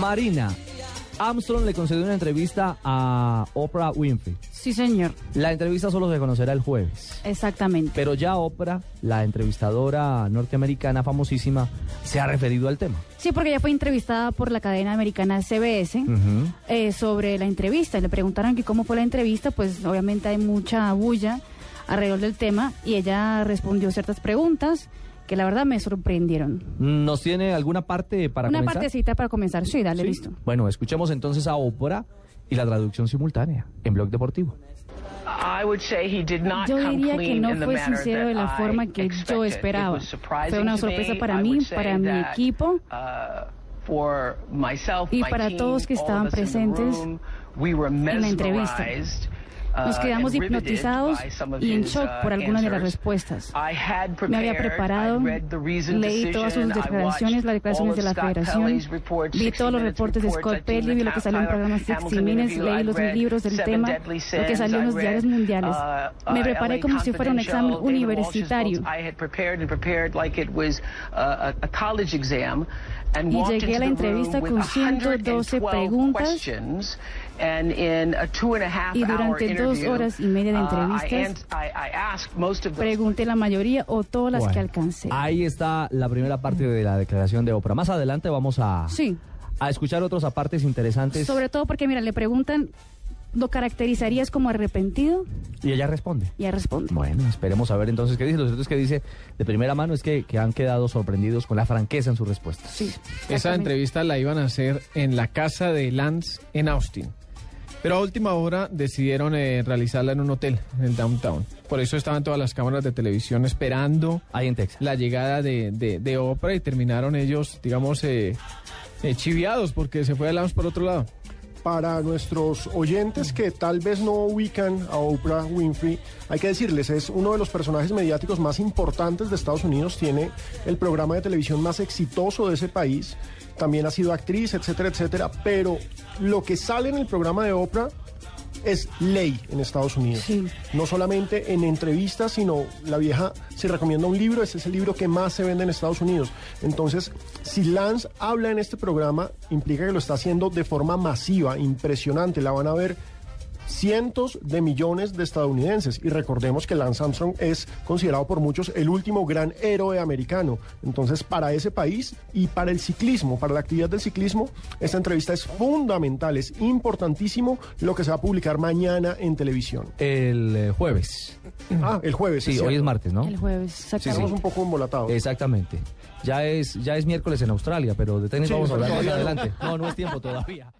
Marina, Armstrong le concedió una entrevista a Oprah Winfrey. Sí, señor. La entrevista solo se conocerá el jueves. Exactamente. Pero ya Oprah, la entrevistadora norteamericana famosísima, se ha referido al tema. Sí, porque ella fue entrevistada por la cadena americana CBS eh, sobre la entrevista. Le preguntaron que cómo fue la entrevista, pues obviamente hay mucha bulla alrededor del tema y ella respondió ciertas preguntas que la verdad me sorprendieron. ¿Nos tiene alguna parte para Una comenzar? partecita para comenzar. Sí, dale, Sí. listo. Bueno, escuchemos entonces a Oprah y la traducción simultánea en Blog Deportivo. I would say he did not Yo diría que no in the fue sincero de la that forma I que yo expected. esperaba. It was surprising Fue una to sorpresa me. para mí, para mi equipo. uh, for myself, Y para todos que estaban presentes en la entrevista. Mesmerized, uh, Nos quedamos hipnotizados y en shock uh, por algunas de las respuestas. I had Me había prepared, preparado, leí todas sus declaraciones, las declaraciones de la federación, vi 60 todos los reportes de Scott Pelley, vi lo que salió en el Tyler programa 60 Hamilton Minutes, leí los libros del tema, lo que salió en los diarios mundiales. uh, Me preparé como si fuera un examen universitario. Y llegué a la entrevista con 112 112 preguntas. questions, and in a two and a half Y durante dos interview, horas y media de uh, I entrevistas, Pregunté la mayoría o todas las que alcancé. Ahí está la primera parte de la declaración de Oprah. Más adelante vamos a, Sí. a escuchar otros apartes interesantes. Sobre todo porque, mira, le preguntan, ¿lo caracterizarías como arrepentido? Y ella responde. Y ella responde. Bueno, esperemos a ver entonces qué dice. Lo cierto es que dice de primera mano es que, que han quedado sorprendidos con la franqueza en sus respuestas. Sí. Esa entrevista la iban a hacer en la casa de Lance en Austin. Pero a última hora decidieron eh, realizarla en un hotel, en el downtown. Por eso estaban todas las cámaras de televisión esperando Ahí en Texas. la llegada de, de, de Oprah y terminaron ellos, digamos, eh, eh, chiviados porque se fue a Lance por otro lado. Para nuestros oyentes que tal vez no ubican a Oprah Winfrey, hay que decirles, es uno de los personajes mediáticos más importantes de Estados Unidos, tiene el programa de televisión más exitoso de ese país, también ha sido actriz, etcétera, etcétera, pero lo que sale en el programa de Oprah es ley en Estados Unidos. Sí. No solamente en entrevistas, sino la vieja, si recomienda un libro, ese es el libro que más se vende en Estados Unidos. Entonces, si Lance habla en este programa, implica que lo está haciendo de forma masiva, impresionante. La van a ver cientos de millones de estadounidenses. Y recordemos que Lance Armstrong es considerado por muchos el último gran héroe americano. Entonces, para ese país y para el ciclismo, para la actividad del ciclismo, esta entrevista es fundamental, es importantísimo lo que se va a publicar mañana en televisión. El eh, jueves. Ah, el jueves. Sí, hoy cierto. es martes, ¿no? El jueves, Sí, Estamos exactamente. un poco embolatados. Exactamente. Ya es, ya es miércoles en Australia, pero de tenis Sí, vamos a hablar más adelante. No, no es tiempo todavía.